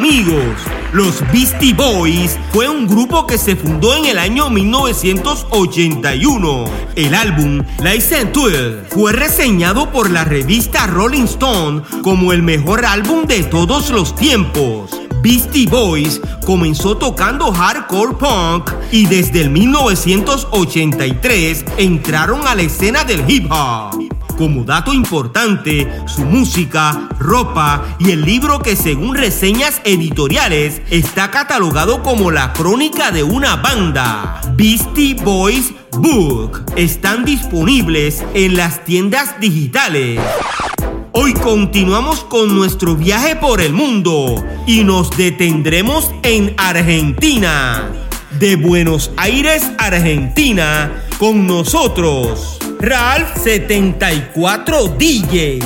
amigos. Los Beastie Boys fue un grupo que se fundó en el año 1981. El álbum License to fue reseñado por la revista Rolling Stone como el mejor álbum de todos los tiempos. Beastie Boys comenzó tocando hardcore punk y desde el 1983 entraron a la escena del hip hop. Como dato importante, su música, ropa y el libro que según reseñas editoriales está catalogado como la crónica de una banda, Beastie Boys Book, están disponibles en las tiendas digitales. Hoy continuamos con nuestro viaje por el mundo y nos detendremos en Argentina. De Buenos Aires, Argentina, con nosotros, Ralph 74 DJ.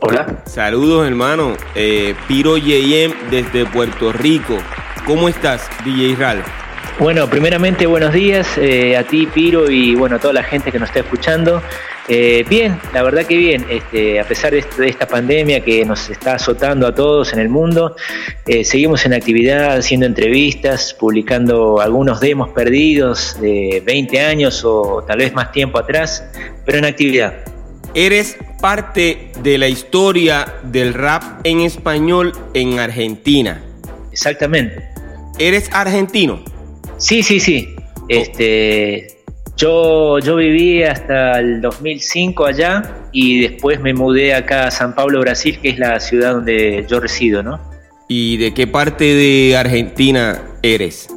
Hola. Saludos hermano, eh, Piro JM desde Puerto Rico. ¿Cómo estás, DJ Ralph? Bueno, primeramente buenos días eh, a ti, Piro, y bueno, a toda la gente que nos está escuchando. Eh, bien, la verdad que bien, este, a pesar de, este- de esta pandemia que nos está azotando a todos en el mundo, eh, seguimos en actividad, haciendo entrevistas, publicando algunos demos perdidos de 20 años o tal vez más tiempo atrás, pero en actividad. Eres parte de la historia del rap en español en Argentina. Exactamente. ¿Eres argentino? Sí, sí, sí. Este, yo, yo viví hasta el 2005 allá y después me mudé acá a San Pablo, Brasil, que es la ciudad donde yo resido, ¿no? ¿Y de qué parte de Argentina eres?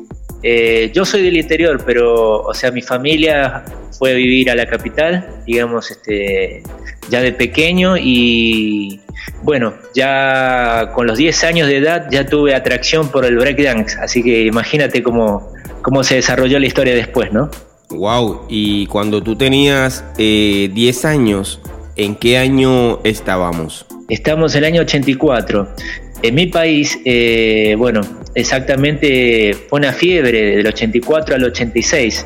Eh, yo soy del interior, pero, o sea, mi familia fue a vivir a la capital, digamos, este, ya de pequeño y, bueno, ya con los 10 años de edad ya tuve atracción por el breakdance, así que imagínate cómo, cómo se desarrolló la historia después, ¿no? Wow, y cuando tú tenías eh, 10 años, ¿en qué año estábamos? Estamos en el año 84. En mi país, eh, bueno, exactamente fue una fiebre del 84 al 86.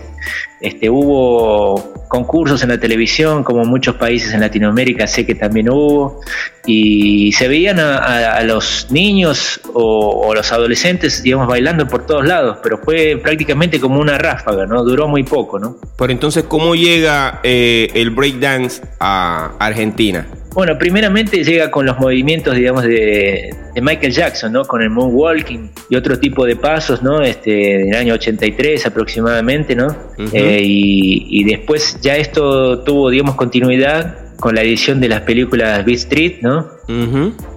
Este, hubo concursos en la televisión, como muchos países en Latinoamérica sé que también hubo, y se veían a, a- los niños o, o los adolescentes, digamos, bailando por todos lados, pero fue prácticamente como una ráfaga, ¿no? Duró muy poco, ¿no? Pero entonces, ¿cómo llega eh, el breakdance a Argentina? Bueno, primeramente llega con los movimientos, digamos, de, de Michael Jackson, ¿no? Con el moonwalking y otro tipo de pasos, ¿no? Este, del año 83 aproximadamente, ¿no? Eh, y, y después ya esto tuvo, digamos, continuidad con la edición de las películas Beat Street, ¿no?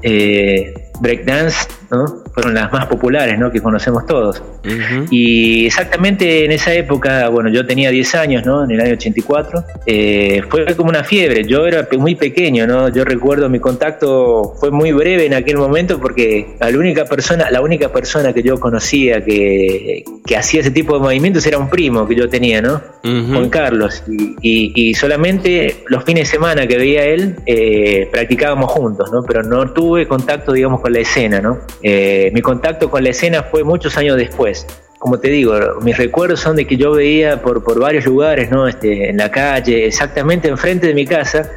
Eh, Breakdance, ¿no? Fueron las más populares, ¿no? Que conocemos todos. ujú. Y exactamente en esa época, bueno, yo tenía 10 años, ¿no? En el año 84, eh, fue como una fiebre. Yo era muy pequeño, ¿no? Yo recuerdo mi contacto fue muy breve en aquel momento porque la única persona, la única persona que yo conocía que, que hacía ese tipo de movimientos era un primo que yo tenía, ¿no? Juan Carlos. Y, y- y solamente los fines de semana que veía él, eh, practicábamos juntos, ¿no? Pero no tuve contacto, digamos, con la escena, ¿no? Eh, mi contacto con la escena fue muchos años después. Como te digo, mis recuerdos son de que yo veía por, por varios lugares, ¿no? Este, en la calle, exactamente enfrente de mi casa,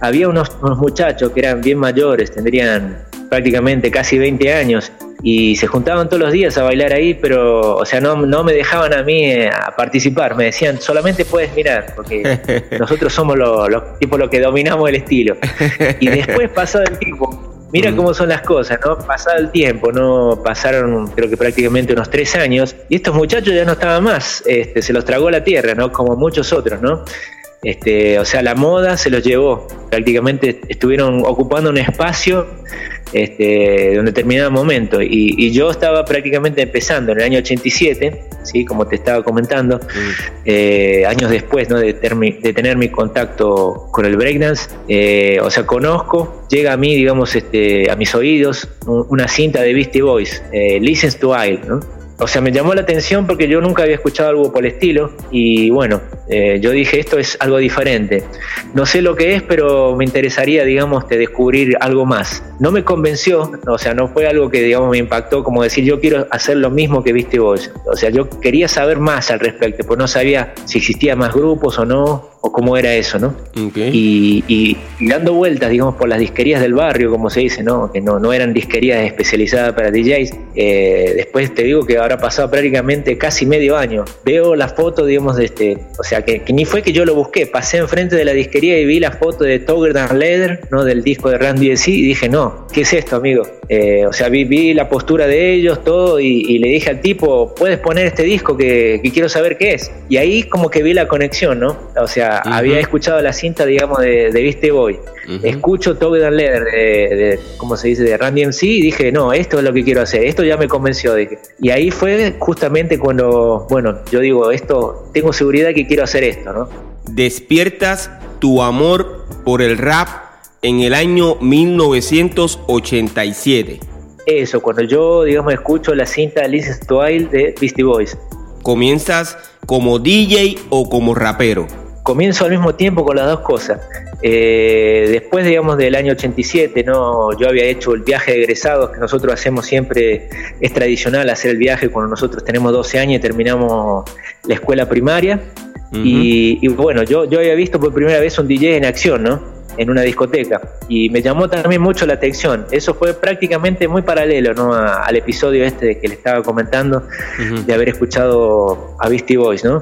había unos, unos muchachos que eran bien mayores, tendrían prácticamente casi 20 años, y se juntaban todos los días a bailar ahí, pero, o sea, no, no me dejaban a mí eh, a participar, me decían, solamente puedes mirar, porque nosotros somos los, los tipos los que dominamos el estilo. Y después, pasado el tiempo, mira Mm. cómo son las cosas, ¿no? Pasado el tiempo, ¿no? Pasaron, creo que prácticamente unos tres años, y estos muchachos ya no estaban más, este, se los tragó la tierra, ¿no? Como muchos otros, ¿no? Este, o sea, la moda se los llevó, prácticamente estuvieron ocupando un espacio este, de un determinado momento. Y, yo estaba prácticamente empezando en el año 87, ¿sí? como te estaba comentando, mm. eh, años después ¿no? de, de, tener mi contacto con el breakdance. Eh, o sea, conozco, llega a mí, digamos, este, a mis oídos, una cinta de Beastie Boys, eh, Listens to Isle, ¿no? O sea, me llamó la atención porque yo nunca había escuchado algo por el estilo y bueno, eh, yo dije esto es algo diferente. No sé lo que es, pero me interesaría, digamos, de descubrir algo más. No me convenció, o sea, no fue algo que, digamos, me impactó como decir yo quiero hacer lo mismo que viste vos. O sea, yo quería saber más al respecto, pues no sabía si existía más grupos o no, o cómo era eso, ¿no? Y, dando vueltas, digamos, por las disquerías del barrio, como se dice, ¿no? Que no, no eran disquerías especializadas para DJs. Eh, después te digo que ahora pasado prácticamente casi medio año. Veo la foto, digamos, de este, o sea, que, ni fue que yo lo busqué, pasé enfrente de la disquería y vi la foto de Togger and Leather, ¿no? Del disco de Randy DC y dije, no, ¿qué es esto, amigo? Eh, o sea, vi, vi, la postura de ellos, todo, y, le dije al tipo, puedes poner este disco que, quiero saber qué es. Y ahí como que vi la conexión, ¿no? O sea, había escuchado la cinta, digamos, de, de Viste Boy. Escucho Toby Dan Leather, de, ¿cómo se dice?, de Randy MC, y dije, no, esto es lo que quiero hacer, esto ya me convenció. Dije. Y ahí fue justamente cuando, bueno, yo digo, esto, tengo seguridad que quiero hacer esto, ¿no? Despiertas tu amor por el rap en el año 1987. Eso, cuando yo, digamos, escucho la cinta Listen to de Beastie Boys. ¿Comienzas como DJ o como rapero? Comienzo al mismo tiempo con las dos cosas. Eh, después, digamos, del año 87, ¿no? yo había hecho el viaje de egresados que nosotros hacemos siempre, es tradicional hacer el viaje cuando nosotros tenemos 12 años y terminamos la escuela primaria. y, y, bueno, yo, yo había visto por primera vez un DJ en acción, ¿no? En una discoteca y me llamó también mucho la atención. Eso fue prácticamente muy paralelo ¿no? al episodio este que le estaba comentando de haber escuchado a Beastie Boys, ¿no?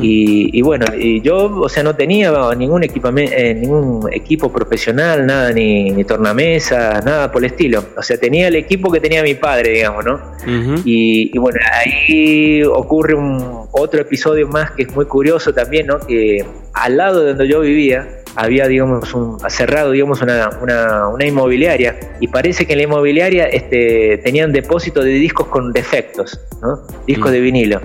y, bueno, y yo, o sea, no tenía ningún equipamiento, eh, ningún equipo profesional, nada, ni, ni tornamesa, nada por el estilo. O sea, tenía el equipo que tenía mi padre, digamos, ¿no? y, bueno, ahí ocurre un otro episodio más que es muy curioso también, ¿no? Que al lado de donde yo vivía, había, digamos, un, cerrado, digamos, una, una, inmobiliaria y parece que en la inmobiliaria este, tenían depósito de discos con defectos, ¿no? Discos de vinilo.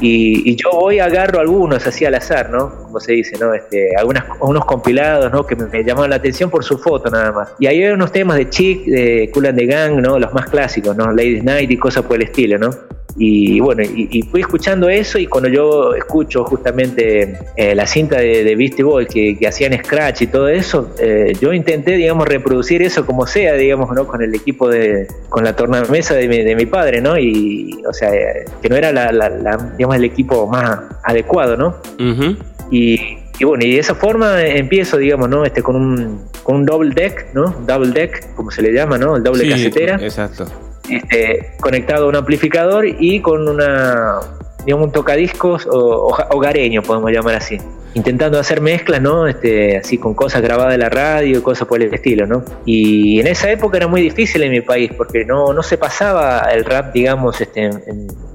y, yo voy, agarro algunos así al azar, ¿no? Como se dice, ¿no? Este, algunas, unos compilados, ¿no? Que me, llamaban la atención por su foto nada más. Y ahí hay unos temas de Chic, de Cool and the Gang, ¿no? Los más clásicos, ¿no? Ladies Night y cosas por el estilo, ¿no? Y bueno, y, fui escuchando eso y cuando yo escucho justamente eh, la cinta de, de Beastie Boy que, hacían Scratch y todo eso, eh, yo intenté, digamos, reproducir eso como sea, digamos, ¿no? Con el equipo de, con la tornamesa de mi, de mi padre, ¿no? Y, o sea, que no era la, digamos, el equipo más adecuado, ¿no? y, bueno, y de esa forma empiezo, digamos, ¿no? Este, con un, con un double deck, ¿no? Double deck, como se le llama, ¿no? El doble casetera. Exacto este, conectado a un amplificador y con una, digamos, un tocadiscos hogareño, podemos llamar así intentando hacer mezclas, ¿no? Este, así con cosas grabadas de la radio y cosas por el estilo, ¿no? Y en esa época era muy difícil en mi país porque no, no se pasaba el rap, digamos, este,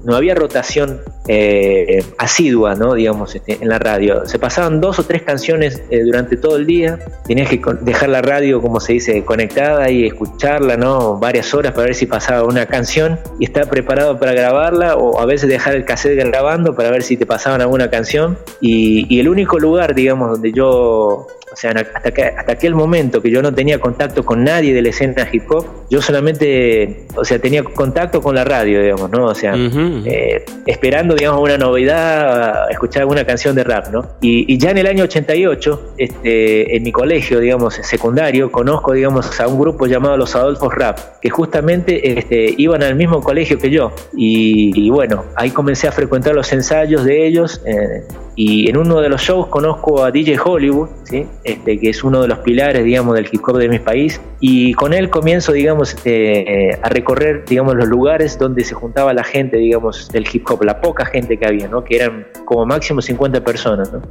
no había rotación eh, asidua, ¿no? Digamos, este, en la radio. Se pasaban dos o tres canciones eh, durante todo el día. Tenías que dejar la radio, como se dice, conectada y escucharla, ¿no? Varias horas para ver si pasaba una canción y estar preparado para grabarla o a veces dejar el cassette grabando para ver si te pasaban alguna canción. Y, y el único lugar, digamos, donde yo, sea, hasta, que, hasta aquel momento que yo no tenía contacto con nadie de la escena hip hop, yo solamente, o sea, tenía contacto con la radio, digamos, ¿no? O sea, eh, esperando, digamos, una novedad, escuchar alguna canción de rap, ¿no? Y, ya en el año 88, este, en mi colegio, digamos, secundario, conozco, digamos, a un grupo llamado Los Adolfos Rap, que justamente este, iban al mismo colegio que yo. Y, bueno, ahí comencé a frecuentar los ensayos de ellos. Eh, y en uno de los shows conozco a DJ Hollywood, ¿sí? este, que es uno de los pilares, digamos, del hip hop de mi país. Y con él comienzo, digamos, este, a recorrer, digamos, los lugares donde se juntaba la gente, digamos, del hip hop, la poca gente que había, ¿no? Que eran como máximo 50 personas, ¿no?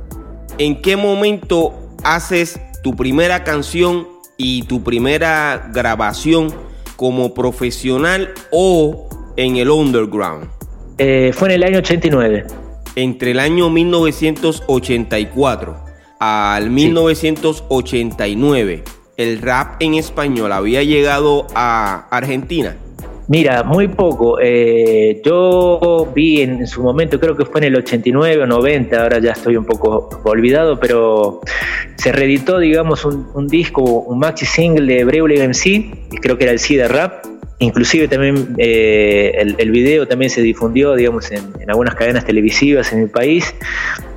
¿En qué momento haces tu primera canción y tu primera grabación como profesional o en el underground? Eh, fue en el año 89 entre el año 1984 al 1989, el rap en español había llegado a Argentina? Mira, muy poco. Eh, yo vi en, su momento, creo que fue en el 89 o 90, ahora ya estoy un poco olvidado, pero se reeditó, digamos, un, disco, un maxi single de Breule MC, creo que era el C de rap. Inclusive también eh, el, video también se difundió, digamos, en, algunas cadenas televisivas en el país.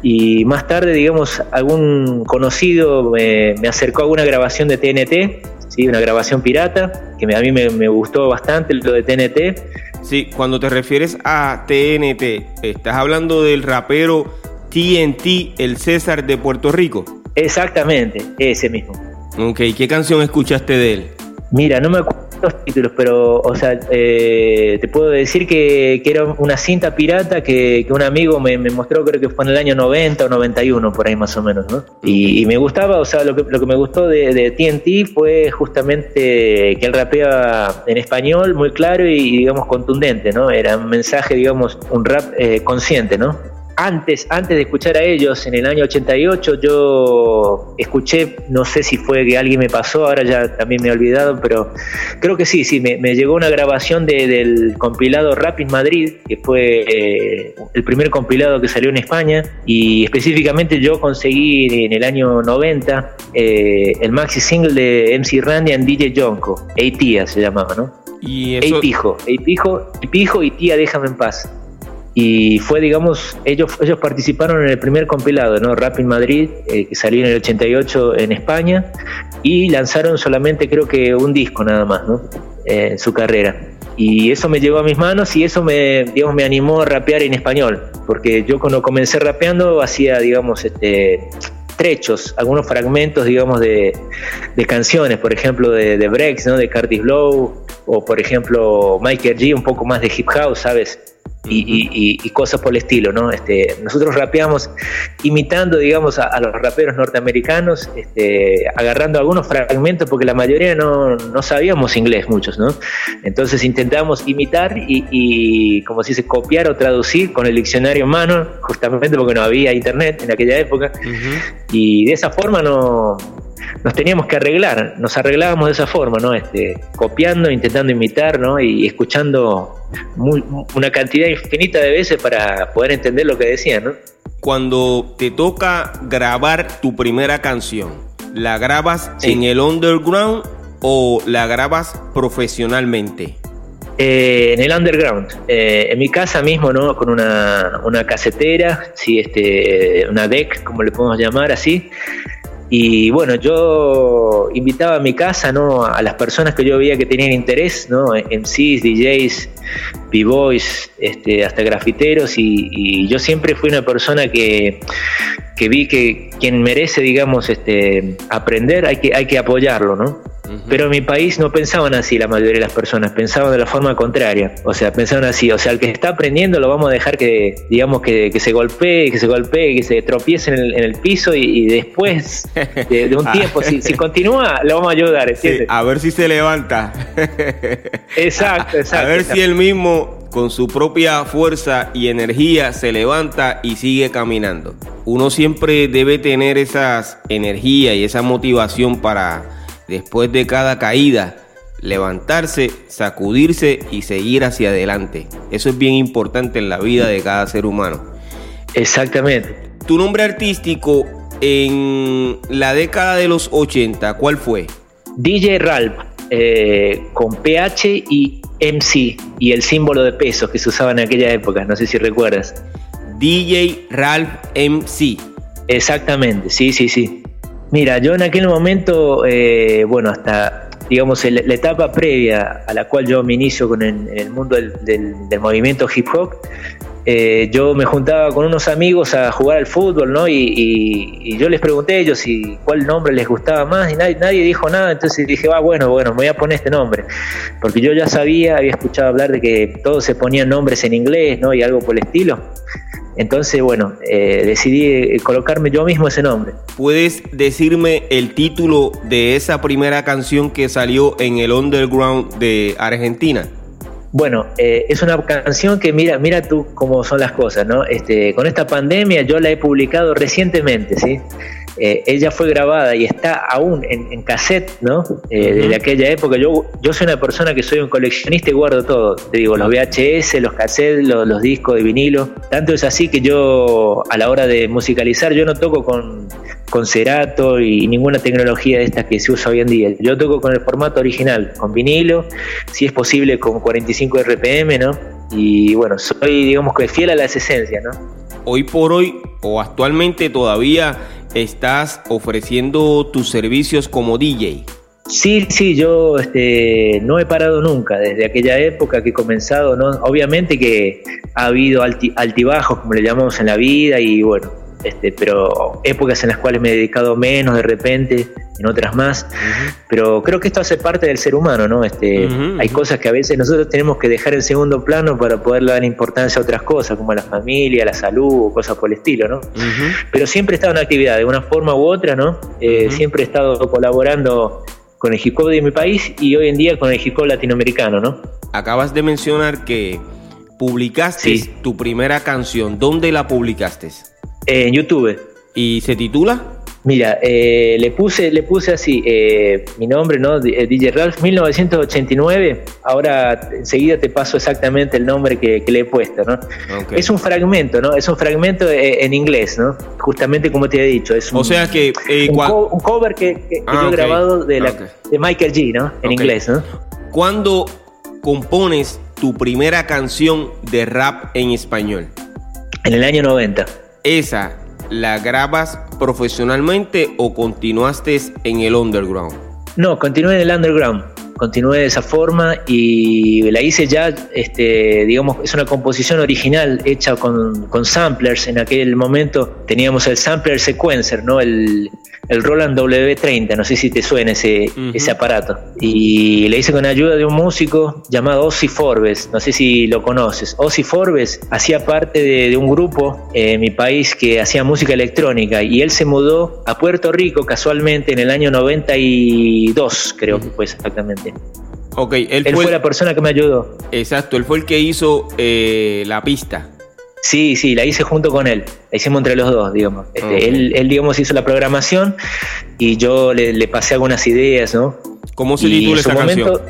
Y más tarde, digamos, algún conocido me, me acercó a una grabación de TNT ¿sí? una grabación pirata, que a mí me, gustó bastante lo de TNT. Sí, cuando te refieres a TNT, ¿estás hablando del rapero TNT, el César de Puerto Rico? Exactamente, ese mismo. Ok, ¿qué canción escuchaste de él? Mira, no me acuerdo los títulos, pero, o sea, eh, te puedo decir que, era una cinta pirata que, un amigo me, mostró, creo que fue en el año 90 o 91, por ahí más o menos, ¿no? Y, me gustaba, o sea, lo que, lo que me gustó de, TNT fue justamente que él rapeaba en español muy claro y, digamos, contundente, ¿no? Era un mensaje, digamos, un rap eh, consciente, ¿no? Antes, antes de escuchar a ellos, en el año 88, yo escuché, no sé si fue que alguien me pasó, ahora ya también me he olvidado, pero creo que sí, sí, me, llegó una grabación del compilado Rap in Madrid, que fue eh, el primer compilado que salió en España, y específicamente yo conseguí en el año 90 eh, el maxi single de MC Randy and DJ Jonko, Eitia se llamaba, ¿no? Y eso... Eipijo, Eipijo, Eipijo y Tía Déjame en Paz y fue, digamos, ellos, ellos participaron en el primer compilado, ¿no? Rap in Madrid, eh, que salió en el 88 en España, y lanzaron solamente creo que un disco nada más, ¿no? Eh, en su carrera. Y eso me llegó a mis manos y eso me, digamos, me animó a rapear en español, porque yo cuando comencé rapeando hacía, digamos, este, trechos, algunos fragmentos, digamos, de, de canciones, por ejemplo, de, de Breaks, ¿no? De Curtis Blow, o por ejemplo, Michael G, un poco más de hip house, ¿sabes? Y, cosas por el estilo, ¿no? Este, nosotros rapeamos imitando, digamos, a, los raperos norteamericanos, este, agarrando algunos fragmentos, porque la mayoría no, no sabíamos inglés, muchos, ¿no? Entonces intentamos imitar y, como si se copiar o traducir con el diccionario en mano, justamente porque no había internet en aquella época, y de esa forma no nos teníamos que arreglar, nos arreglábamos de esa forma, ¿no? Este, copiando, intentando imitar, ¿no? Y escuchando una cantidad infinita de veces para poder entender lo que decían, ¿no? Cuando te toca grabar tu primera canción, ¿la grabas en el underground o la grabas profesionalmente? Eh, en el underground, eh, en mi casa mismo, ¿no? Con una, una casetera, sí, este, una deck, como le podemos llamar así, y bueno, yo invitaba a mi casa ¿no? a las personas que yo veía que tenían interés, ¿no? MCs, DJs, B-Boys, este, hasta grafiteros, y, yo siempre fui una persona que, que vi que quien merece, digamos, este, aprender, hay que, hay que apoyarlo, ¿no? Pero en mi país no pensaban así la mayoría de las personas, pensaban de la forma contraria. O sea, pensaban así, o sea, el que está aprendiendo lo vamos a dejar que, digamos, que, se golpee, que se golpee, que se tropiece en el, piso y, después de, un ah. tiempo, si, continúa, lo vamos a ayudar, a ver si se levanta. exacto, exacto. A ver si él mismo con su propia fuerza y energía se levanta y sigue caminando. Uno siempre debe tener esas energía y esa motivación para después de cada caída, levantarse, sacudirse y seguir hacia adelante. Eso es bien importante en la vida de cada ser humano. Exactamente. Tu nombre artístico en la década de los 80, ¿cuál fue? DJ Ralph, eh, con PH y MC, y el símbolo de pesos que se usaba en aquella época, no sé si recuerdas. DJ Ralph MC. Exactamente, sí, sí, sí. Mira, yo en aquel momento, eh, bueno, hasta digamos la etapa previa a la cual yo me inicio con el, mundo del, movimiento hip hop, eh, yo me juntaba con unos amigos a jugar al fútbol, ¿no? Y, yo les pregunté a ellos si cuál nombre les gustaba más y nadie, dijo nada, entonces dije, va, bueno, bueno, me voy a poner este nombre, porque yo ya sabía, había escuchado hablar de que todos se ponían nombres en inglés, ¿no? Y algo por el estilo. Entonces, bueno, eh, decidí eh, colocarme yo mismo ese nombre. ¿Puedes decirme el título de esa primera canción que salió en el underground de Argentina? Bueno, eh, es una canción que mira, mira tú cómo son las cosas, ¿no? Este, con esta pandemia yo la he publicado recientemente, ¿sí? Eh, ella fue grabada y está aún en, cassette, ¿no? Eh, desde aquella época. Yo, yo soy una persona que soy un coleccionista y guardo todo. Te digo, los VHS, los cassettes, los, discos de vinilo. Tanto es así que yo, a la hora de musicalizar, yo no toco con, con cerato y ninguna tecnología de estas que se usa hoy en día. Yo toco con el formato original, con vinilo, si es posible con 45 RPM, ¿no? Y bueno, soy, digamos que fiel a las esencias, ¿no? Hoy por hoy, o actualmente todavía estás ofreciendo tus servicios como DJ. Sí, sí, yo este, no he parado nunca, desde aquella época que he comenzado, ¿no? Obviamente que ha habido altibajos, como le llamamos en la vida, y bueno, este, pero épocas en las cuales me he dedicado menos de repente, en otras más, pero creo que esto hace parte del ser humano, ¿no? Este, Hay cosas que a veces nosotros tenemos que dejar en segundo plano para poder dar importancia a otras cosas, como la familia, la salud, o cosas por el estilo, ¿no? Pero siempre he estado en actividad, de una forma u otra, ¿no? Eh, siempre he estado colaborando con el hip hop de mi país y hoy en día con el hip hop latinoamericano, ¿no? Acabas de mencionar que publicaste tu primera canción. ¿Dónde la publicaste? En YouTube. ¿Y se titula? Mira, eh, le puse le puse así, eh, mi nombre, ¿no? DJ eh, Ralph, 1989. Ahora enseguida te paso exactamente el nombre que, le he puesto, ¿no? Es un fragmento, ¿no? Es un fragmento en inglés, ¿no? Justamente como te he dicho. Es un, o sea que... un, cover que, que, ah, yo he grabado de, la, de Michael G, ¿no? En inglés, ¿no? ¿Cuándo compones tu primera canción de rap en español? En el año 90 esa la grabas profesionalmente o continuaste en el underground? No, continué en el underground. Continué de esa forma y la hice ya, este, digamos, es una composición original hecha con, con samplers. En aquel momento teníamos el sampler sequencer, ¿no? El, el Roland W30, no sé si te suena ese, ese aparato. Y le hice con ayuda de un músico llamado Ozzy Forbes, no sé si lo conoces. Ozzy Forbes hacía parte de, un grupo en mi país que hacía música electrónica y él se mudó a Puerto Rico casualmente en el año 92, creo que fue exactamente. Ok, él, fue, la persona que me ayudó. Exacto, él fue el que hizo eh, la pista. Sí, sí, la hice junto con él. La hicimos entre los dos, digamos. Este, él, él, digamos, hizo la programación y yo le, pasé algunas ideas, ¿no? ¿Cómo se titula esa momento,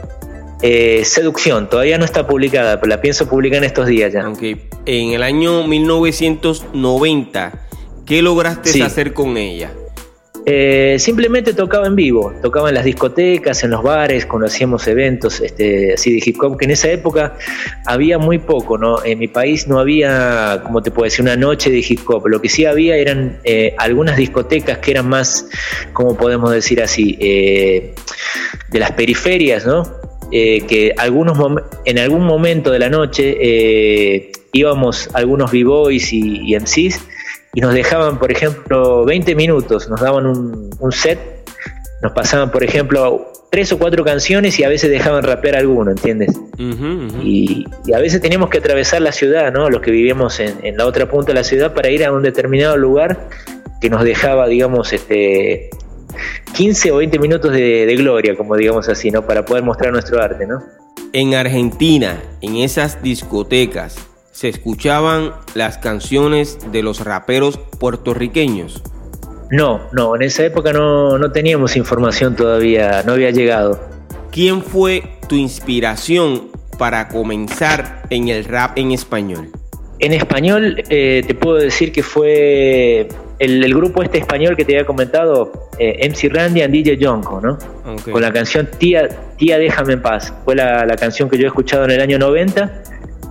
eh, Seducción, todavía no está publicada, pero la pienso publicar en estos días ya. Okay. En el año 1990, ¿qué lograste hacer con ella? Eh, simplemente tocaba en vivo, tocaba en las discotecas, en los bares, cuando hacíamos eventos este, así de hip hop, que en esa época había muy poco, ¿no? En mi país no había, como te puedo decir, una noche de hip hop, lo que sí había eran eh, algunas discotecas que eran más, como podemos decir así, eh, de las periferias, ¿no? que algunos en algún momento de la noche íbamos algunos b-boys y, y MCs y nos dejaban, por ejemplo, 20 minutos, nos daban un, set, nos pasaban, por ejemplo, tres o cuatro canciones y a veces dejaban rapear alguno, ¿entiendes? Y, a veces teníamos que atravesar la ciudad, ¿no? Los que vivíamos en, la otra punta de la ciudad para ir a un determinado lugar que nos dejaba, digamos, este 15 o 20 minutos de, de gloria, como digamos así, ¿no? Para poder mostrar nuestro arte, ¿no? En Argentina, en esas discotecas, se escuchaban las canciones de los raperos puertorriqueños? No, no, en esa época no, no teníamos información todavía, no había llegado. ¿Quién fue tu inspiración para comenzar en el rap en español? En español eh, te puedo decir que fue el, grupo este español que te había comentado, eh, MC Randy and DJ Jonko, ¿no? Con la canción Tía, Tía Déjame en Paz. Fue la, la, canción que yo he escuchado en el año 90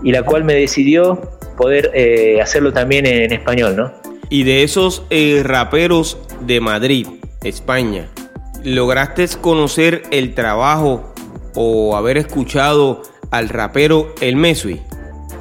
y la cual me decidió poder eh, hacerlo también en, español, ¿no? Y de esos eh, raperos de Madrid, España, ¿lograste conocer el trabajo o haber escuchado al rapero El Mesui?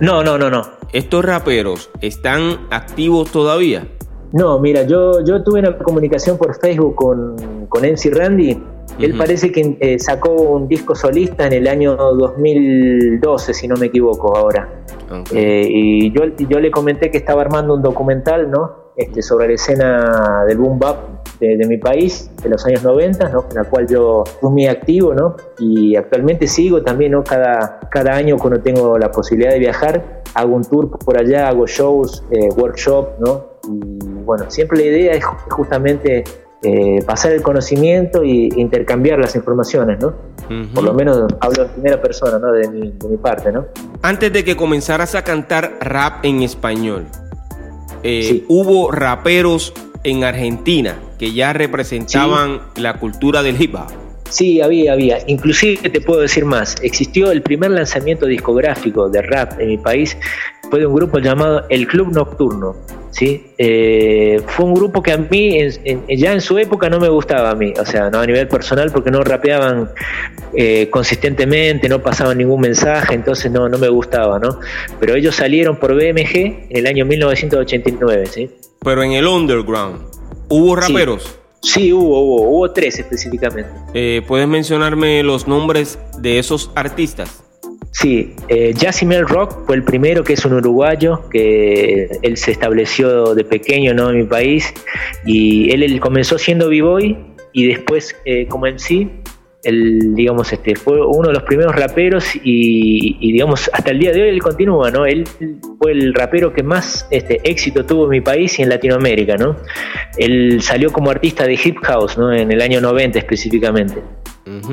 No, no, no, no. ¿Estos raperos están activos todavía? No, mira, yo, yo tuve una comunicación por Facebook con, con MC Randy él parece que eh, sacó un disco solista en el año 2012, si no me equivoco ahora. Eh, y yo, yo le comenté que estaba armando un documental, ¿no? Este, sobre la escena del boom bap de, mi país, de los años 90, ¿no? en la cual yo fui muy activo, ¿no? Y actualmente sigo también, ¿no? Cada, cada año cuando tengo la posibilidad de viajar, hago un tour por allá, hago shows, eh, workshops, ¿no? Y bueno, siempre la idea es justamente eh, pasar el conocimiento e intercambiar las informaciones, ¿no? Por lo menos hablo en primera persona, ¿no? De mi, parte, ¿no? Antes de que comenzaras a cantar rap en español, eh, hubo raperos en Argentina que ya representaban la cultura del hip hop. Sí, había, había. Inclusive te puedo decir más. Existió el primer lanzamiento discográfico de rap en mi país. Fue de un grupo llamado El Club Nocturno. ¿sí? Eh, fue un grupo que a mí ya en su época no me gustaba a mí, o sea, no a nivel personal porque no rapeaban eh, consistentemente, no pasaban ningún mensaje, entonces no, no me gustaba, ¿no? Pero ellos salieron por BMG en el año 1989, ¿sí? Pero en el underground, ¿hubo raperos? Sí. hubo, hubo, hubo tres específicamente. Eh, ¿Puedes mencionarme los nombres de esos artistas? Sí, eh, Rock fue el primero, que es un uruguayo, que él se estableció de pequeño ¿no? en mi país y él, comenzó siendo b-boy y después eh, como él, digamos, este, fue uno de los primeros raperos y, digamos, hasta el día de hoy él continúa, ¿no? Él fue el rapero que más este, éxito tuvo en mi país y en Latinoamérica, ¿no? Él salió como artista de hip house, ¿no? En el año 90 específicamente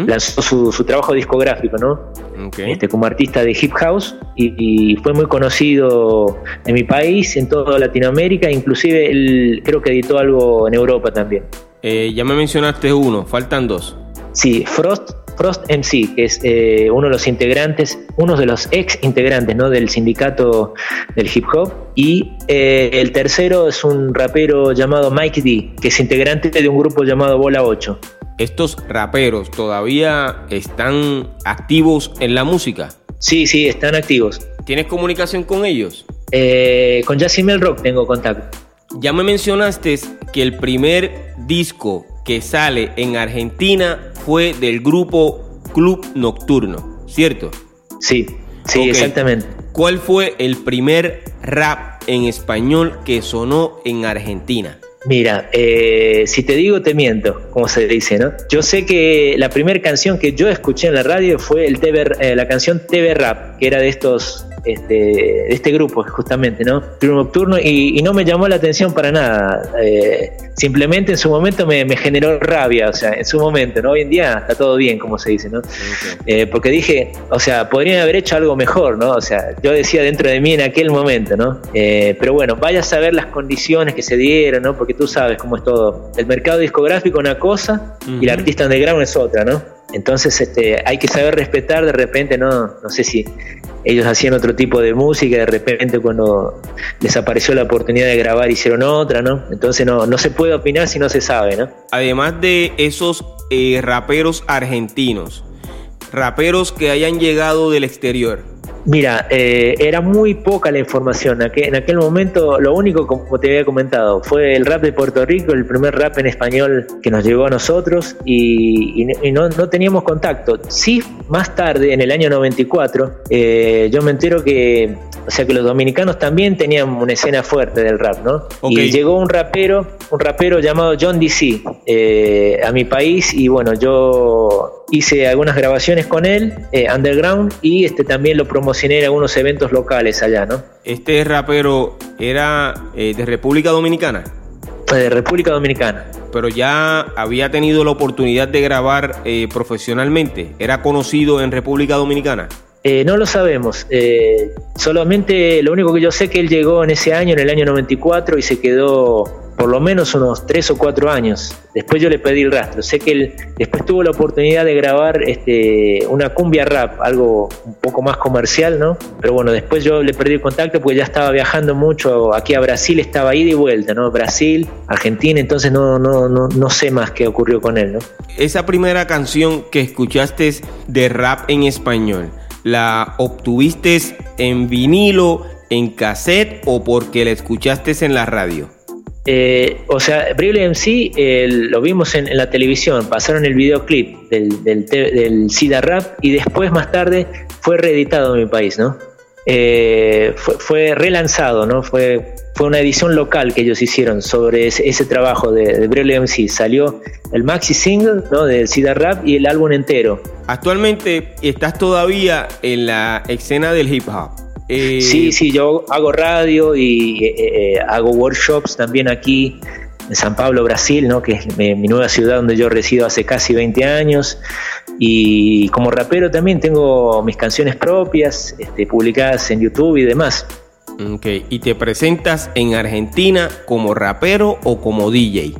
lanzó su, trabajo discográfico, ¿no? Este, como artista de hip house y, fue muy conocido en mi país, en toda Latinoamérica, inclusive él creo que editó algo en Europa también. Eh, ya me mencionaste uno, faltan dos. Sí, Frost, Frost MC, que es eh, uno de los integrantes, uno de los ex integrantes ¿no? del sindicato del hip hop. Y eh, el tercero es un rapero llamado Mike D, que es integrante de un grupo llamado Bola 8. ¿Estos raperos todavía están activos en la música? Sí, sí, están activos. ¿Tienes comunicación con ellos? Eh, con Jacimel Rock tengo contacto. Ya me mencionaste que el primer disco que sale en Argentina fue del grupo Club Nocturno, ¿cierto? Sí, sí, exactamente. ¿Cuál fue el primer rap en español que sonó en Argentina? Mira, eh, si te digo te miento, como se dice, ¿no? Yo sé que la primera canción que yo escuché en la radio fue el TV, eh, la canción TV Rap, que era de estos este, de este grupo, justamente, ¿no? Club Nocturno, y, no me llamó la atención para nada. Eh, simplemente en su momento me, generó rabia, o sea, en su momento, ¿no? Hoy en día está todo bien, como se dice, ¿no? Eh, porque dije, o sea, podrían haber hecho algo mejor, ¿no? O sea, yo decía dentro de mí en aquel momento, ¿no? Eh, pero bueno, vaya a saber las condiciones que se dieron, ¿no? Porque tú sabes cómo es todo. El mercado discográfico es una cosa y el artista underground es otra, ¿no? Entonces este, hay que saber respetar de repente, no, no sé si ellos hacían otro tipo de música, de repente cuando les apareció la oportunidad de grabar hicieron otra, ¿no? Entonces no, no se puede opinar si no se sabe, ¿no? Además de esos eh, raperos argentinos, raperos que hayan llegado del exterior, Mira, eh, era muy poca la información. En aquel momento, lo único, como te había comentado, fue el rap de Puerto Rico, el primer rap en español que nos llegó a nosotros y, no, teníamos contacto. Sí, más tarde, en el año 94, eh, yo me entero que, o sea, que los dominicanos también tenían una escena fuerte del rap, ¿no? Y llegó un rapero, un rapero llamado John DC eh, a mi país y bueno, yo hice algunas grabaciones con él, underground, y este también lo promocioné en algunos eventos locales allá, ¿no? ¿Este rapero era eh, de República Dominicana? De República Dominicana. Pero ya había tenido la oportunidad de grabar eh, profesionalmente. ¿Era conocido en República Dominicana? Eh, no lo sabemos. solamente lo único que yo sé que él llegó en ese año, en el año 94, y se quedó por lo menos unos tres o cuatro años. Después yo le pedí el rastro. Sé que él después tuvo la oportunidad de grabar este, una cumbia rap, algo un poco más comercial, ¿no? Pero bueno, después yo le perdí el contacto porque ya estaba viajando mucho aquí a Brasil, estaba ahí de vuelta, ¿no? Brasil, Argentina, entonces no, no, no, no sé más qué ocurrió con él, ¿no? Esa primera canción que escuchaste de rap en español, ¿la obtuviste en vinilo, en cassette o porque la escuchaste en la radio? Eh, o sea, Brille MC lo vimos en, la televisión, pasaron el videoclip del, del, SIDA Rap y después, más tarde, fue reeditado en mi país, ¿no? Eh, fue, relanzado, ¿no? Fue, fue una edición local que ellos hicieron sobre ese, trabajo de, de MC. Salió el maxi single, ¿no? Del SIDA Rap y el álbum entero. Actualmente estás todavía en la escena del hip hop. Eh, sí, sí, yo hago radio y eh, eh, hago workshops también aquí en San Pablo, Brasil, ¿no? que es mi, nueva ciudad donde yo resido hace casi 20 años. Y como rapero también tengo mis canciones propias, este, publicadas en YouTube y demás. Ok, ¿y te presentas en Argentina como rapero o como DJ?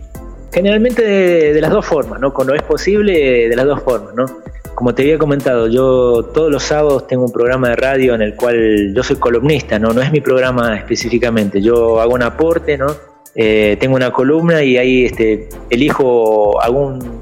Generalmente de, las dos formas, ¿no? Cuando es posible, de las dos formas, ¿no? Como te había comentado, yo todos los sábados tengo un programa de radio en el cual yo soy columnista, ¿no? No es mi programa específicamente, yo hago un aporte, ¿no? Eh, tengo una columna y ahí este, elijo algún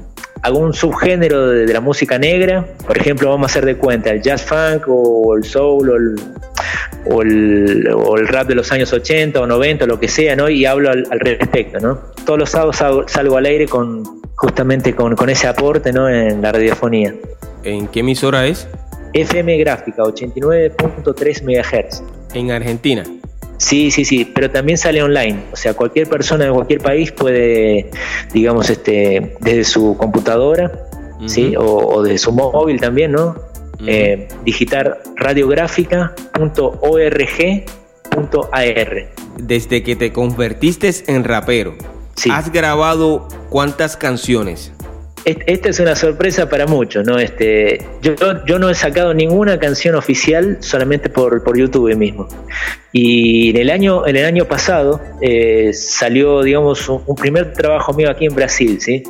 algún subgénero de, la música negra, por ejemplo, vamos a hacer de cuenta el jazz funk o el soul o el, o el, rap de los años 80 o 90, lo que sea, ¿no? Y hablo al, respecto, ¿no? Todos los sábados salgo, al aire con justamente con, con, ese aporte, ¿no? En la radiofonía. ¿En qué emisora es? FM Gráfica, 89.3 MHz. ¿En Argentina? Sí, sí, sí, pero también sale online. O sea, cualquier persona de cualquier país puede, digamos, este, desde su computadora, ¿sí? O, desde su móvil también, ¿no? Eh, digitar radiográfica.org.ar. Desde que te convertiste en rapero, ¿has grabado cuántas canciones? Esta es una sorpresa para muchos, ¿no? Este, yo, yo no he sacado ninguna canción oficial solamente por, por YouTube mismo. Y en el año, en el año pasado eh, salió, digamos, un, primer trabajo mío aquí en Brasil, ¿sí?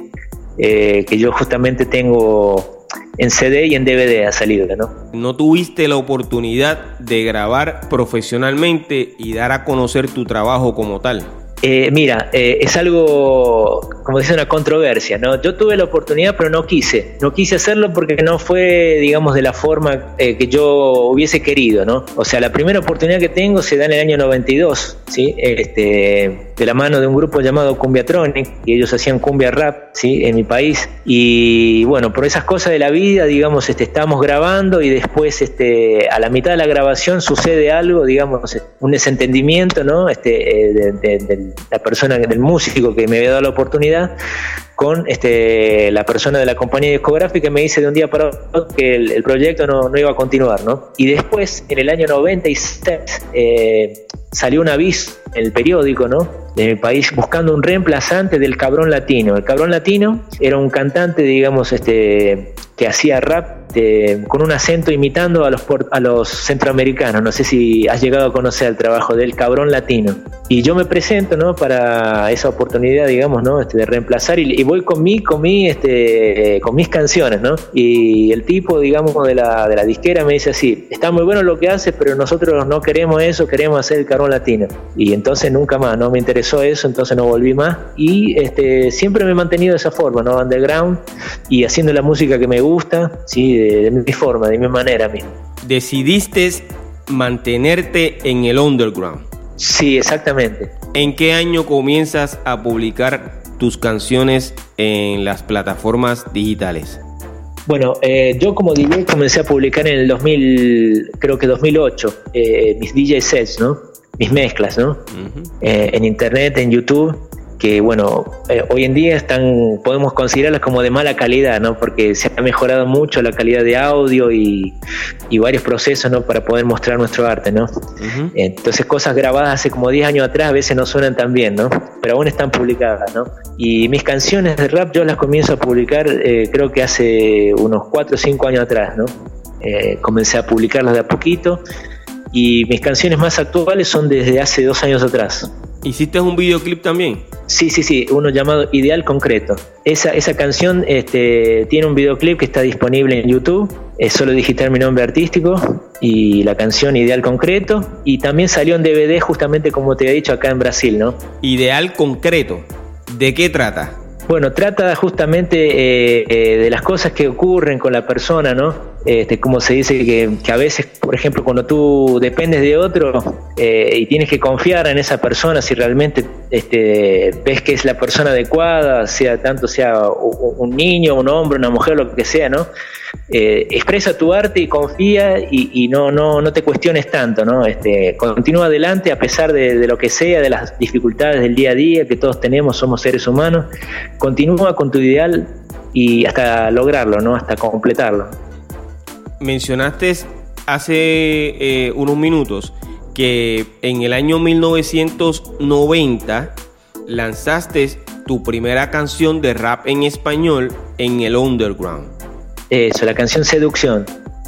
Eh, que yo justamente tengo en CD y en DVD ha salido, ¿no? ¿No tuviste la oportunidad de grabar profesionalmente y dar a conocer tu trabajo como tal? Eh, mira, eh, es algo, como dice, una controversia, ¿no? Yo tuve la oportunidad, pero no quise. No quise hacerlo porque no fue, digamos, de la forma eh, que yo hubiese querido, ¿no? O sea, la primera oportunidad que tengo se da en el año 92, ¿sí? Este, de la mano de un grupo llamado Cumbiatronic, y ellos hacían cumbia rap, ¿sí? En mi país. Y bueno, por esas cosas de la vida, digamos, este, estamos grabando y después, este, a la mitad de la grabación sucede algo, digamos, un desentendimiento, ¿no? Este, de, la persona, del músico que me había dado la oportunidad, con este, la persona de la compañía discográfica me dice de un día para otro que el, proyecto no, no, iba a continuar, ¿no? Y después, en el año 96, eh, salió un aviso en el periódico, ¿no? De mi país buscando un reemplazante del cabrón latino. El cabrón latino era un cantante, digamos, este, que hacía rap con un acento imitando a los, a los centroamericanos. No sé si has llegado a conocer el trabajo del cabrón latino. Y yo me presento, ¿no? Para esa oportunidad, digamos, ¿no? Este, de reemplazar y, voy con mi, con mi, este, con mis canciones, ¿no? Y el tipo, digamos, de la, de la disquera me dice así, está muy bueno lo que hace, pero nosotros no queremos eso, queremos hacer el cabrón latino. Y entonces nunca más, no me interesó eso, entonces no volví más. Y este, siempre me he mantenido de esa forma, ¿no? Underground y haciendo la música que me gusta, ¿sí? De, mi forma, de mi manera mismo. Decidiste mantenerte en el underground. Sí, exactamente. ¿En qué año comienzas a publicar tus canciones en las plataformas digitales? Bueno, eh, yo como DJ comencé a publicar en el 2000, creo que 2008, eh, mis DJ sets, ¿no? Mis mezclas, ¿no? Eh, en internet, en YouTube que bueno, eh, hoy en día están, podemos considerarlas como de mala calidad, ¿no? Porque se ha mejorado mucho la calidad de audio y, varios procesos, ¿no? Para poder mostrar nuestro arte, ¿no? Entonces cosas grabadas hace como 10 años atrás a veces no suenan tan bien, ¿no? Pero aún están publicadas, ¿no? Y mis canciones de rap yo las comienzo a publicar eh, creo que hace unos 4 o 5 años atrás, ¿no? Eh, comencé a publicarlas de a poquito y mis canciones más actuales son desde hace dos años atrás. ¿Hiciste un videoclip también? Sí, sí, sí, uno llamado Ideal Concreto. Esa, esa canción este, tiene un videoclip que está disponible en YouTube, es solo digitar mi nombre artístico y la canción Ideal Concreto. Y también salió en DVD justamente como te he dicho acá en Brasil, ¿no? Ideal Concreto, ¿de qué trata? Bueno, trata justamente eh, eh, de las cosas que ocurren con la persona, ¿no? Este, como se dice que, a veces, por ejemplo, cuando tú dependes de otro eh, y tienes que confiar en esa persona, si realmente este, ves que es la persona adecuada, sea tanto sea un niño, un hombre, una mujer, lo que sea, ¿no? Eh, expresa tu arte y confía y, no, no, no te cuestiones tanto, ¿no? Este, continúa adelante a pesar de, de, lo que sea, de las dificultades del día a día que todos tenemos, somos seres humanos. Continúa con tu ideal y hasta lograrlo, ¿no? Hasta completarlo mencionaste hace eh, unos minutos que en el año 1990 lanzaste tu primera canción de rap en español en el underground. Eso, la canción Seducción.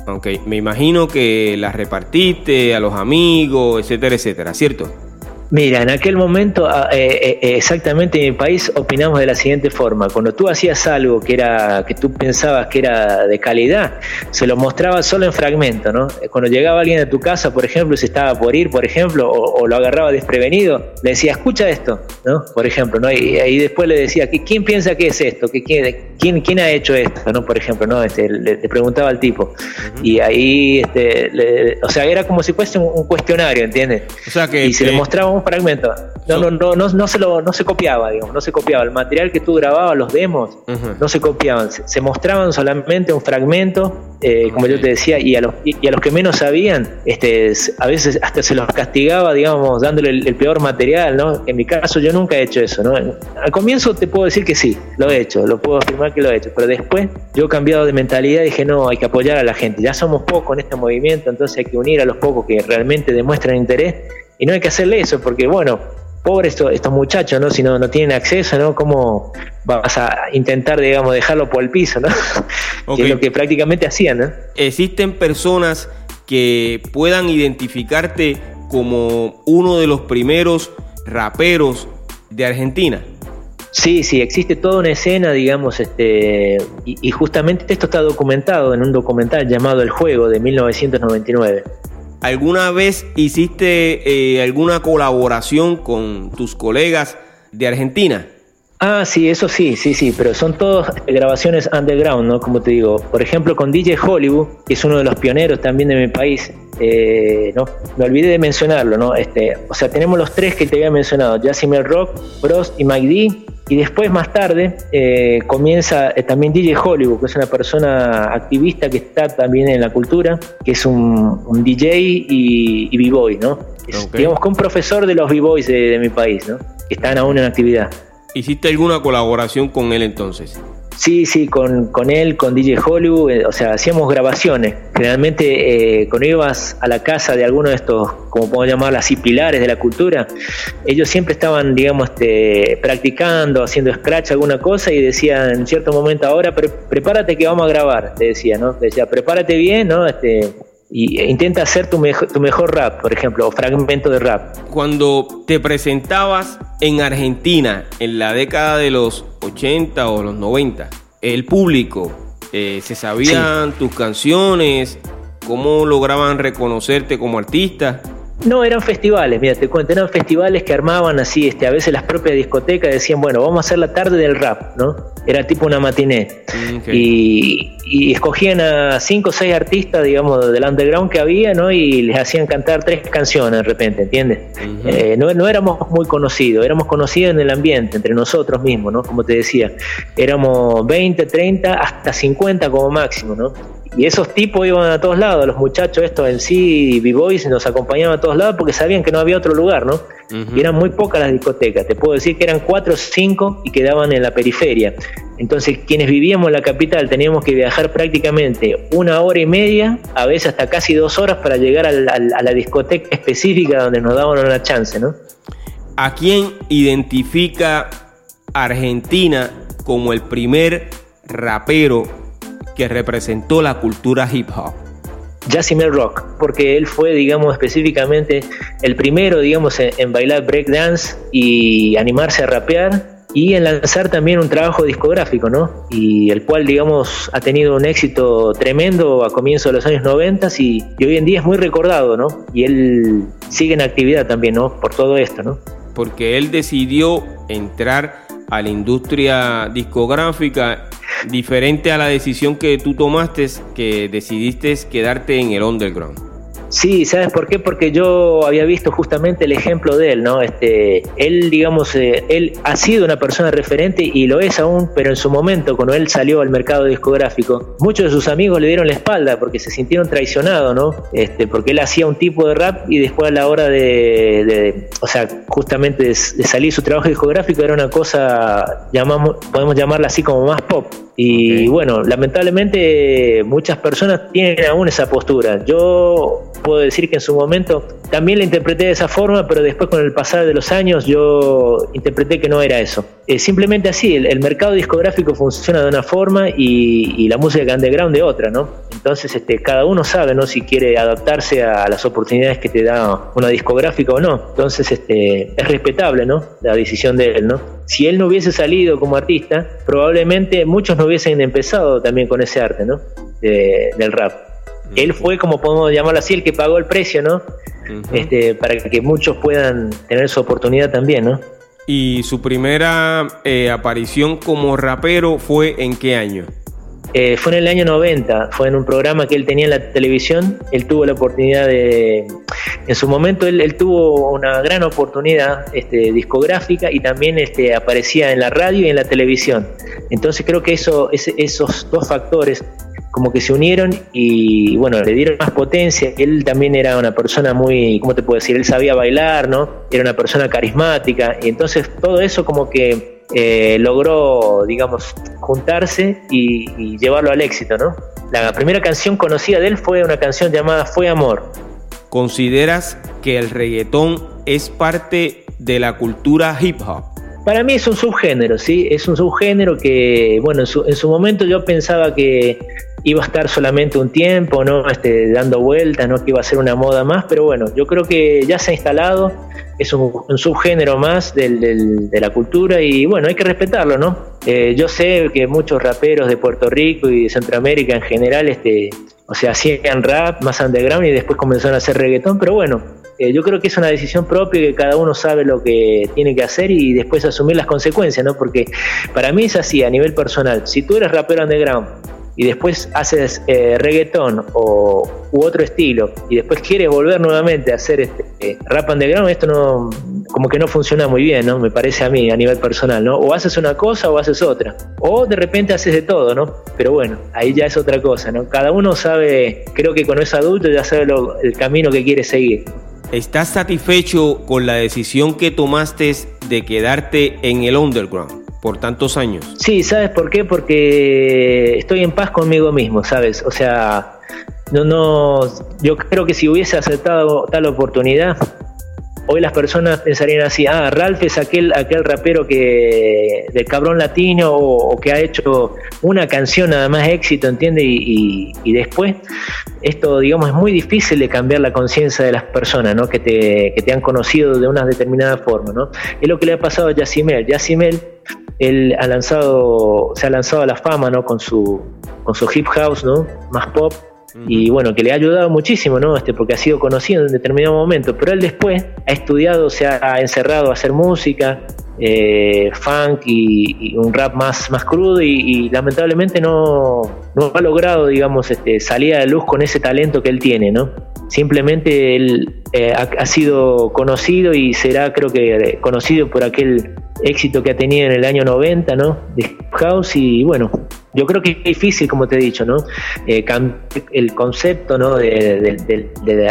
Ok, me imagino que la repartiste a los amigos, etcétera, etcétera, ¿cierto? Mira, en aquel momento, ah, eh, eh, exactamente en mi país, opinamos de la siguiente forma. Cuando tú hacías algo que era que tú pensabas que era de calidad, se lo mostraba solo en fragmento, ¿no? Cuando llegaba alguien a tu casa, por ejemplo, si estaba por ir, por ejemplo, o, lo agarraba desprevenido, le decía, escucha esto, ¿no? Por ejemplo, ¿no? Y, ahí después le decía, ¿quién piensa que es esto? quién, quién, ha hecho esto, ¿no? Por ejemplo, ¿no? Este, le, preguntaba al tipo. Y ahí, este, o sea, era como si fuese un, cuestionario, ¿entiendes? O sea que... Y se le mostraba un fragmento. No, no, no, no, no, se lo, no se copiaba, digamos, no se copiaba. El material que tú grababas, los demos, no se copiaban. Se, mostraban solamente un fragmento, eh, como yo te decía, y a, los, y a los que menos sabían, este, a veces hasta se los castigaba, digamos, dándole el, peor material, ¿no? En mi caso yo nunca he hecho eso, ¿no? Al comienzo te puedo decir que sí, lo he hecho, lo puedo afirmar que lo he hecho, pero después yo he cambiado de mentalidad y dije, no, hay que apoyar a la gente. Ya somos pocos en este movimiento, entonces hay que unir a los pocos que realmente demuestran interés y no hay que hacerle eso, porque bueno, pobres estos, estos muchachos, ¿no? Si no, no tienen acceso, ¿no? ¿Cómo vas a intentar, digamos, dejarlo por el piso, ¿no? que es lo que prácticamente hacían, ¿no? ¿Existen personas que puedan identificarte como uno de los primeros raperos de Argentina? Sí, sí, existe toda una escena, digamos, este, y, y justamente esto está documentado en un documental llamado El Juego de 1999. ¿Alguna vez hiciste eh, alguna colaboración con tus colegas de Argentina? Ah, sí, eso sí, sí, sí, pero son todas grabaciones underground, ¿no? Como te digo, por ejemplo con DJ Hollywood, que es uno de los pioneros también de mi país, eh, no, me olvidé de mencionarlo, ¿no? Este, o sea, tenemos los tres que te había mencionado, Jasmine Rock, Bros y Mike D, y después, más tarde, eh, comienza eh, también DJ Hollywood, que es una persona activista que está también en la cultura, que es un, DJ y, y B-Boy, ¿no? Digamos que un profesor de los B-Boys de, mi país, ¿no? Que están aún en actividad. ¿Hiciste alguna colaboración con él entonces? Sí, sí, con, con él, con DJ Hollywood, eh, o sea, hacíamos grabaciones. Generalmente, eh, cuando ibas a la casa de alguno de estos, como podemos llamar así, pilares de la cultura, ellos siempre estaban, digamos, este, practicando, haciendo scratch, alguna cosa, y decían en cierto momento, ahora prepárate que vamos a grabar, te decía, ¿no? Te decía, prepárate bien, ¿no? Este, y intenta hacer tu, mejor, tu mejor rap, por ejemplo, o fragmento de rap. Cuando te presentabas en Argentina en la década de los 80 o los 90, el público, eh, ¿se sabían tus canciones? ¿Cómo lograban reconocerte como artista? No, eran festivales, mira, te cuento, eran festivales que armaban así, este, a veces las propias discotecas decían, bueno, vamos a hacer la tarde del rap, ¿no? Era tipo una matiné. Mm, y, escogían a cinco o seis artistas, digamos, del underground que había, ¿no? Y les hacían cantar tres canciones de repente, ¿entiendes? Eh, no, no éramos muy conocidos, éramos conocidos en el ambiente, entre nosotros mismos, ¿no? Como te decía, éramos 20, 30, hasta 50 como máximo, ¿no? Y esos tipos iban a todos lados, los muchachos estos en sí, B-Boys, nos acompañaban a todos lados porque sabían que no había otro lugar, ¿no? Y eran muy pocas las discotecas, te puedo decir que eran cuatro o cinco y quedaban en la periferia. Entonces, quienes vivíamos en la capital teníamos que viajar prácticamente una hora y media, a veces hasta casi dos horas para llegar a la discoteca específica donde nos daban una chance, ¿no? ¿A quién identifica Argentina como el primer rapero que representó la cultura hip hop. Jasmine Rock, porque él fue, digamos, específicamente el primero, digamos, en, bailar breakdance y animarse a rapear y en lanzar también un trabajo discográfico, ¿no? Y el cual, digamos, ha tenido un éxito tremendo a comienzos de los años 90 y, y hoy en día es muy recordado, ¿no? Y él sigue en actividad también, ¿no? Por todo esto, ¿no? Porque él decidió entrar a la industria discográfica diferente a la decisión que tú tomaste, que decidiste quedarte en el underground. Sí, ¿sabes por qué? Porque yo había visto justamente el ejemplo de él, ¿no? Este, él, digamos, eh, él ha sido una persona referente y lo es aún, pero en su momento, cuando él salió al mercado discográfico, muchos de sus amigos le dieron la espalda porque se sintieron traicionados, ¿no? Este, porque él hacía un tipo de rap y después a la hora de, o sea, justamente de, salir su trabajo discográfico era una cosa, llamamos, podemos llamarla así como más pop. Y bueno, lamentablemente muchas personas tienen aún esa postura. Yo puedo decir que en su momento también la interpreté de esa forma, pero después con el pasar de los años yo interpreté que no era eso. Eh, simplemente así, el, mercado discográfico funciona de una forma y, la música underground de otra, ¿no? Entonces este, cada uno sabe, ¿no? Si quiere adaptarse a las oportunidades que te da una discográfica o no. Entonces este, es respetable, ¿no? La decisión de él, ¿no? Si él no hubiese salido como artista, probablemente muchos no hubiesen empezado también con ese arte, ¿no? del rap. Él fue, como podemos llamarlo así, el que pagó el precio, ¿no? este, para que muchos puedan tener su oportunidad también, ¿no? ¿Y su primera eh, aparición como rapero fue en qué año? Eh, fue en el año 90, fue en un programa que él tenía en la televisión, él tuvo la oportunidad de, en su momento él, tuvo una gran oportunidad este, discográfica y también este, aparecía en la radio y en la televisión. Entonces creo que eso, esos dos factores como que se unieron y bueno, le dieron más potencia. Él también era una persona muy, ¿cómo te puedo decir? Él sabía bailar, ¿no? Era una persona carismática y entonces todo eso como que eh, logró, digamos, juntarse y, llevarlo al éxito, ¿no? La primera canción conocida de él fue una canción llamada Fue Amor. ¿Consideras que el reggaetón es parte de la cultura hip hop? Para mí es un subgénero, ¿sí? Es un subgénero que, bueno, en su, en su momento yo pensaba que iba a estar solamente un tiempo, ¿no? Este, dando vueltas, ¿no? Que iba a ser una moda más, pero bueno, yo creo que ya se ha instalado, es un, subgénero más del, de la cultura y bueno, hay que respetarlo, ¿no? Eh, yo sé que muchos raperos de Puerto Rico y de Centroamérica en general, este, o sea, hacían rap más underground y después comenzaron a hacer reggaetón, pero bueno, eh, yo creo que es una decisión propia que cada uno sabe lo que tiene que hacer y después asumir las consecuencias, ¿no? Porque para mí es así a nivel personal. Si tú eres rapero underground y después haces eh, reggaetón o, u otro estilo y después quieres volver nuevamente a hacer este, eh, rap underground, esto no como que no funciona muy bien, ¿no? Me parece a mí a nivel personal, ¿no? O haces una cosa o haces otra. O de repente haces de todo, ¿no? Pero bueno, ahí ya es otra cosa, ¿no? Cada uno sabe, creo que cuando es adulto ya sabe el camino que quiere seguir. ¿Estás satisfecho con la decisión que tomaste de quedarte en el underground? Por tantos años? Sí, ¿sabes por qué? Porque estoy en paz conmigo mismo, ¿sabes? O sea, no, no, yo creo que si hubiese aceptado tal oportunidad, hoy las personas pensarían así, ah, Ralph es aquel, aquel rapero que del cabrón latino o, que ha hecho una canción nada más éxito, ¿entiendes? Y, después, esto, digamos, es muy difícil de cambiar la conciencia de las personas, ¿no? Que te, que te han conocido de una determinada forma, ¿no? Es lo que le ha pasado a Yacimel. Yacimel, él ha lanzado, se ha lanzado a la fama, ¿no? Con su, con su hip house, ¿no? Más pop y bueno, que le ha ayudado muchísimo, ¿no? Este, porque ha sido conocido en determinado momento, pero él después ha estudiado, se ha encerrado a hacer música, eh, funk y, un rap más, más crudo y, lamentablemente no, no, ha logrado, digamos, este, salir a la luz con ese talento que él tiene, ¿no? Simplemente él eh, ha, sido conocido y será, creo que, conocido por aquel éxito que ha tenido en el año 90, ¿no? De House y bueno, yo creo que es difícil, como te he dicho, ¿no? Eh, el concepto ¿no? De,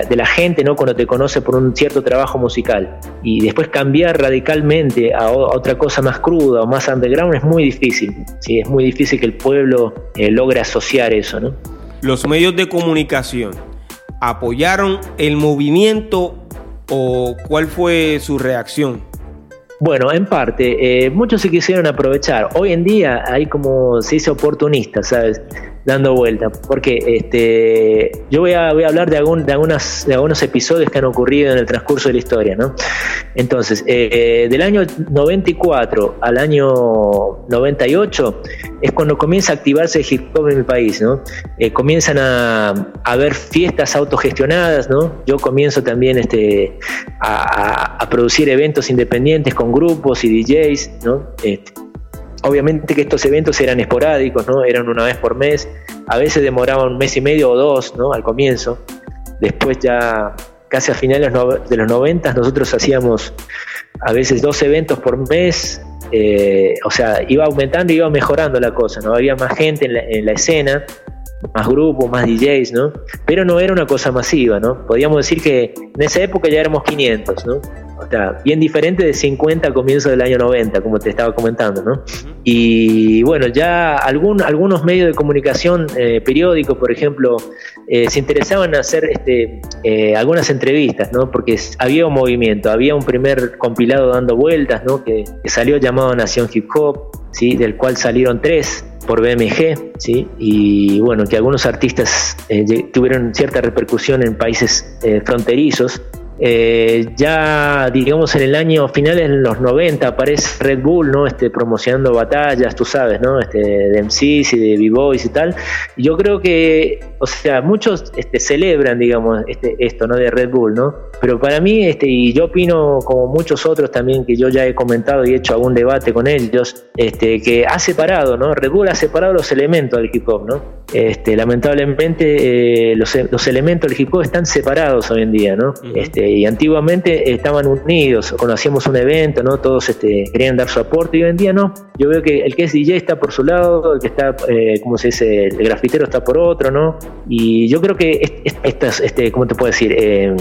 la gente, ¿no? Cuando te conoce por un cierto trabajo musical y después cambiar radicalmente a, otra cosa más cruda o más underground es muy difícil. Sí, es muy difícil que el pueblo eh, logre asociar eso, ¿no? Los medios de comunicación apoyaron el movimiento o cuál fue su reacción? Bueno, en parte, eh, muchos se quisieron aprovechar. Hoy en día hay como se dice oportunista, ¿sabes? Dando vuelta. Porque este, yo voy a, voy a hablar de, algún, de, algunas, de algunos episodios que han ocurrido en el transcurso de la historia, ¿no? Entonces, eh, eh, del año 94 al año 98 es cuando comienza a activarse el hip hop en mi país, ¿no? comienzan a, a haber fiestas autogestionadas, ¿no? Yo comienzo también este, a, a producir eventos independientes con grupos y DJs, ¿no? Este, obviamente que estos eventos eran esporádicos, ¿no? Eran una vez por mes, a veces demoraban un mes y medio o dos, ¿no? Al comienzo. Después ya casi a finales de los 90 nosotros hacíamos a veces dos eventos por mes, eh, o sea, iba aumentando y iba mejorando la cosa, ¿no? Había más gente en la, escena, más grupos, más DJs, ¿no? Pero no era una cosa masiva, ¿no? Podríamos decir que en esa época ya éramos 500, ¿no? O sea, bien diferente de 50 a comienzos del año 90, como te estaba comentando, ¿no? Y bueno, ya algún, algunos medios de comunicación eh, periódicos, por ejemplo, eh, se interesaban en hacer este, eh, algunas entrevistas, ¿no? Porque había un movimiento, había un primer compilado dando vueltas, ¿no? Que, que salió llamado Nación Hip Hop, ¿sí? Del cual salieron tres por BMG, ¿sí? y bueno, que algunos artistas tuvieron cierta repercusión en países fronterizos, eh, ya, digamos, en el año final, en los 90, aparece Red Bull, ¿no? Este, promocionando batallas, tú sabes, ¿no? Este, de MCs y de B-Boys y tal. Yo creo que, o sea, muchos este, celebran, digamos, este, esto, ¿no? De Red Bull, ¿no? Pero para mí, este, y yo opino, como muchos otros también, que yo ya he comentado y he hecho algún debate con ellos, este, que ha separado, ¿no? Red Bull ha separado los elementos del hip hop, ¿no? Este, lamentablemente eh, los, los, elementos del hip hop están separados hoy en día, ¿no? este, y antiguamente estaban unidos, conocíamos un evento, ¿no? Todos este, querían dar su aporte y hoy en día no. Yo veo que el que es DJ está por su lado, el que está, eh, ¿cómo se dice? El grafitero está por otro, ¿no? Y yo creo que estas, este, ¿cómo te puedo decir? Eh,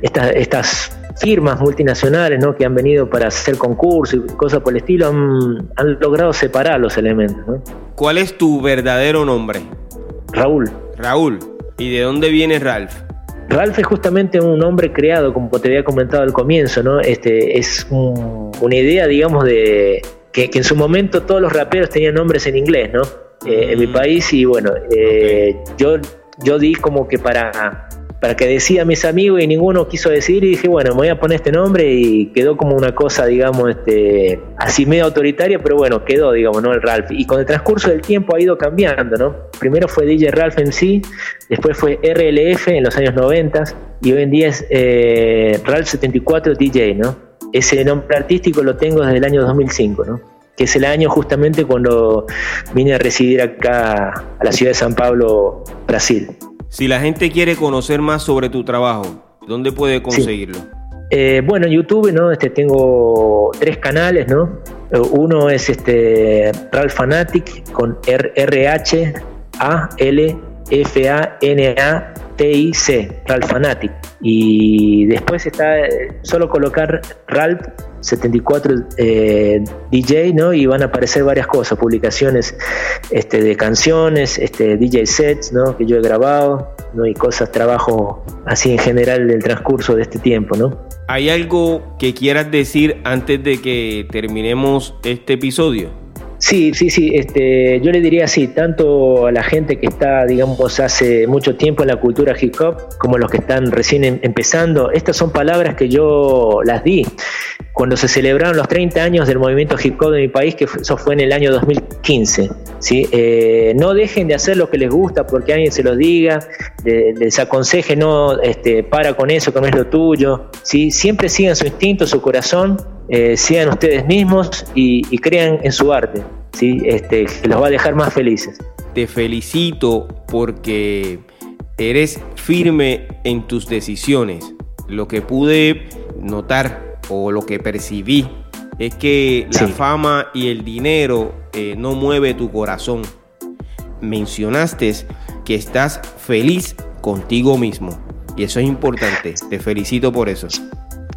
estas, estas firmas multinacionales ¿no? que han venido para hacer concursos y cosas por el estilo han, logrado separar los elementos. ¿no? ¿Cuál es tu verdadero nombre? Raúl. Raúl. ¿Y de dónde viene Ralph? Ralph es justamente un nombre creado, como te había comentado al comienzo, ¿no? Este, es una idea, digamos, de que, en su momento todos los raperos tenían nombres en inglés, ¿no? Eh, en mi mm. país y bueno, eh, yo, yo di como que para para que decida mis amigos y ninguno quiso decir y dije, bueno, me voy a poner este nombre y quedó como una cosa, digamos, este, así medio autoritaria, pero bueno, quedó, digamos, ¿no? El Ralph. Y con el transcurso del tiempo ha ido cambiando, ¿no? Primero fue DJ Ralph MC, después fue RLF en los años 90 y hoy en día es eh, Ralph 74 DJ, ¿no? Ese nombre artístico lo tengo desde el año 2005, ¿no? que es el año justamente cuando vine a residir acá a la ciudad de San Pablo, Brasil. Si la gente quiere conocer más sobre tu trabajo, ¿dónde puede conseguirlo? Eh, bueno, en YouTube, ¿no? Este, tengo tres canales, ¿no? Uno es este Fanatic con R, H A L F A N A T-I-C, Ralph Fanatic. Y después está eh, solo colocar Ralph 74 eh, DJ, ¿no? Y van a aparecer varias cosas, publicaciones este, de canciones, este, DJ sets, ¿no? Que yo he grabado, ¿no? Y cosas, trabajo así en general del transcurso de este tiempo, ¿no? ¿Hay algo que quieras decir antes de que terminemos este episodio? Sí, sí, sí. Este, yo le diría así, tanto a la gente que está, digamos, hace mucho tiempo en la cultura hip hop, como los que están recién em, empezando. Estas son palabras que yo las di cuando se celebraron los 30 años del movimiento hip hop de mi país, que eso fue en el año 2015. ¿sí? Eh, no dejen de hacer lo que les gusta porque alguien se los diga, les aconseje no este, para con eso que no es lo tuyo. ¿sí? Siempre sigan su instinto, su corazón eh, sean ustedes mismos y, crean en su arte, ¿sí? este, que los va a dejar más felices. Te felicito porque eres firme en tus decisiones. Lo que pude notar o lo que percibí es que la fama y el dinero eh, no mueve tu corazón. Mencionaste que estás feliz contigo mismo y eso es importante. Te felicito por eso.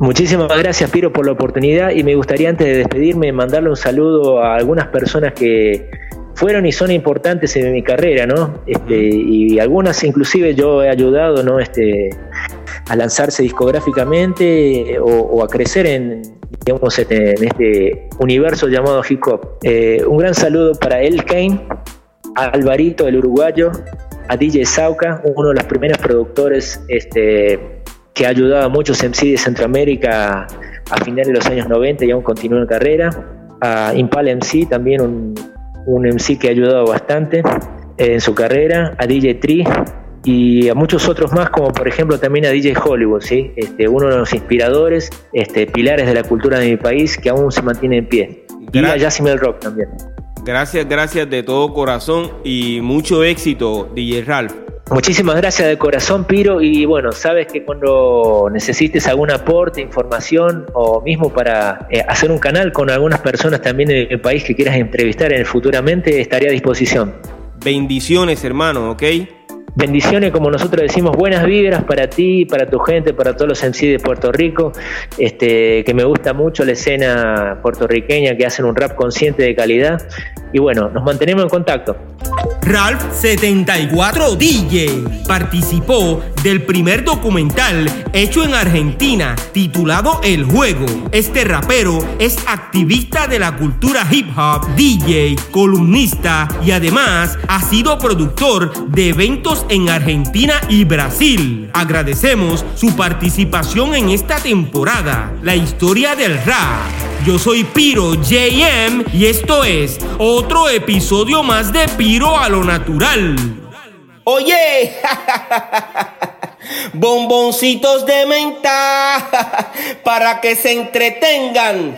Muchísimas gracias, Piro, por la oportunidad y me gustaría antes de despedirme mandarle un saludo a algunas personas que fueron y son importantes en mi carrera, ¿no? Este, y algunas inclusive yo he ayudado, ¿no? Este, a lanzarse discográficamente o, a crecer en, digamos, este, en este universo llamado hip hop. Eh, un gran saludo para El Kane, a Alvarito, el uruguayo, a DJ Sauca, uno de los primeros productores este, que ha ayudado a muchos MC de Centroamérica a finales de los años 90 y aún continúa en carrera. A Impala MC, también un, un MC que ha ayudado bastante en su carrera. A DJ Tree y a muchos otros más, como por ejemplo también a DJ Hollywood, ¿sí? este, uno de los inspiradores, este, pilares de la cultura de mi país que aún se mantiene en pie. y a Jasmine Rock también. Gracias, gracias de todo corazón y mucho éxito, DJ Ralph. Muchísimas gracias de corazón, Piro. Y bueno, sabes que cuando necesites algún aporte, información o mismo para eh, hacer un canal con algunas personas también en el país que quieras entrevistar en el futuramente, estaré a disposición. Bendiciones, hermano, ¿ok? Bendiciones, como nosotros decimos, buenas vibras para ti, para tu gente, para todos los MC de Puerto Rico, este, que me gusta mucho la escena puertorriqueña, que hacen un rap consciente de calidad. Y bueno, nos mantenemos en contacto. Ralph74 DJ participó del primer documental hecho en Argentina titulado El Juego. Este rapero es activista de la cultura hip hop, DJ, columnista y además ha sido productor de eventos en Argentina y Brasil. Agradecemos su participación en esta temporada, la historia del rap. Yo soy Piro JM y esto es otro episodio más de Piro a lo natural. Oye, bomboncitos de menta para que se entretengan.